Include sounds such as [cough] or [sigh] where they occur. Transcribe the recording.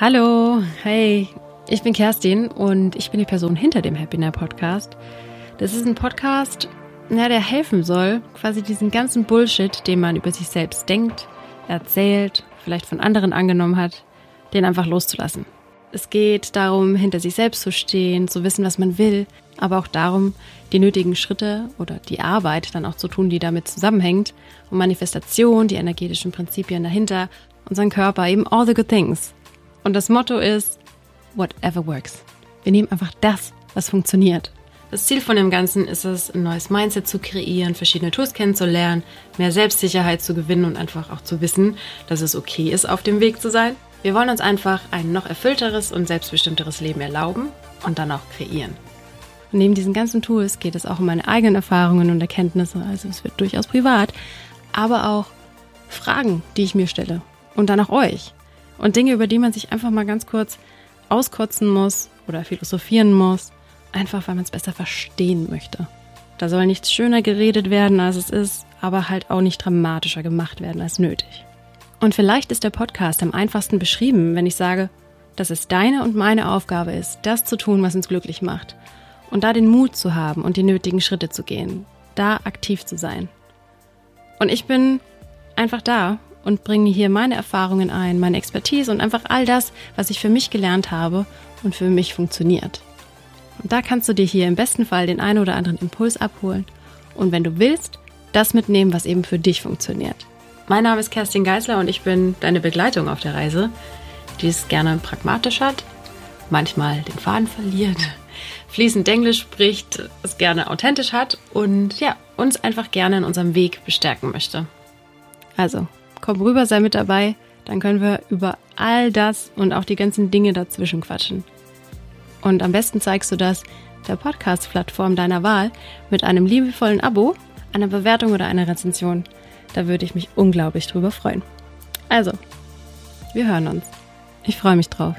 Hallo, hey, ich bin Kerstin und ich bin die Person hinter dem Happiness Podcast. Das ist ein Podcast, ja, der helfen soll, quasi diesen ganzen Bullshit, den man über sich selbst denkt, erzählt, vielleicht von anderen angenommen hat, den einfach loszulassen. Es geht darum, hinter sich selbst zu stehen, zu wissen, was man will, aber auch darum, die nötigen Schritte oder die Arbeit dann auch zu tun, die damit zusammenhängt, um Manifestation, die energetischen Prinzipien dahinter, unseren Körper, eben all the good things und das Motto ist, whatever works. Wir nehmen einfach das, was funktioniert. Das Ziel von dem Ganzen ist es, ein neues Mindset zu kreieren, verschiedene Tools kennenzulernen, mehr Selbstsicherheit zu gewinnen und einfach auch zu wissen, dass es okay ist, auf dem Weg zu sein. Wir wollen uns einfach ein noch erfüllteres und selbstbestimmteres Leben erlauben und dann auch kreieren. Und neben diesen ganzen Tools geht es auch um meine eigenen Erfahrungen und Erkenntnisse, also es wird durchaus privat, aber auch Fragen, die ich mir stelle und dann auch euch. Und Dinge, über die man sich einfach mal ganz kurz auskotzen muss oder philosophieren muss, einfach weil man es besser verstehen möchte. Da soll nichts schöner geredet werden, als es ist, aber halt auch nicht dramatischer gemacht werden als nötig. Und vielleicht ist der Podcast am einfachsten beschrieben, wenn ich sage, dass es deine und meine Aufgabe ist, das zu tun, was uns glücklich macht. Und da den Mut zu haben und die nötigen Schritte zu gehen. Da aktiv zu sein. Und ich bin einfach da und bringe hier meine Erfahrungen ein, meine Expertise und einfach all das, was ich für mich gelernt habe und für mich funktioniert. Und da kannst du dir hier im besten Fall den einen oder anderen Impuls abholen und wenn du willst, das mitnehmen, was eben für dich funktioniert. Mein Name ist Kerstin Geisler und ich bin deine Begleitung auf der Reise, die es gerne pragmatisch hat, manchmal den Faden verliert, [laughs] fließend Englisch spricht, es gerne authentisch hat und ja, uns einfach gerne in unserem Weg bestärken möchte. Also, komm rüber, sei mit dabei, dann können wir über all das und auch die ganzen Dinge dazwischen quatschen. Und am besten zeigst du das der Podcast-Plattform deiner Wahl mit einem liebevollen Abo, einer Bewertung oder einer Rezension. Da würde ich mich unglaublich drüber freuen. Also, wir hören uns. Ich freue mich drauf.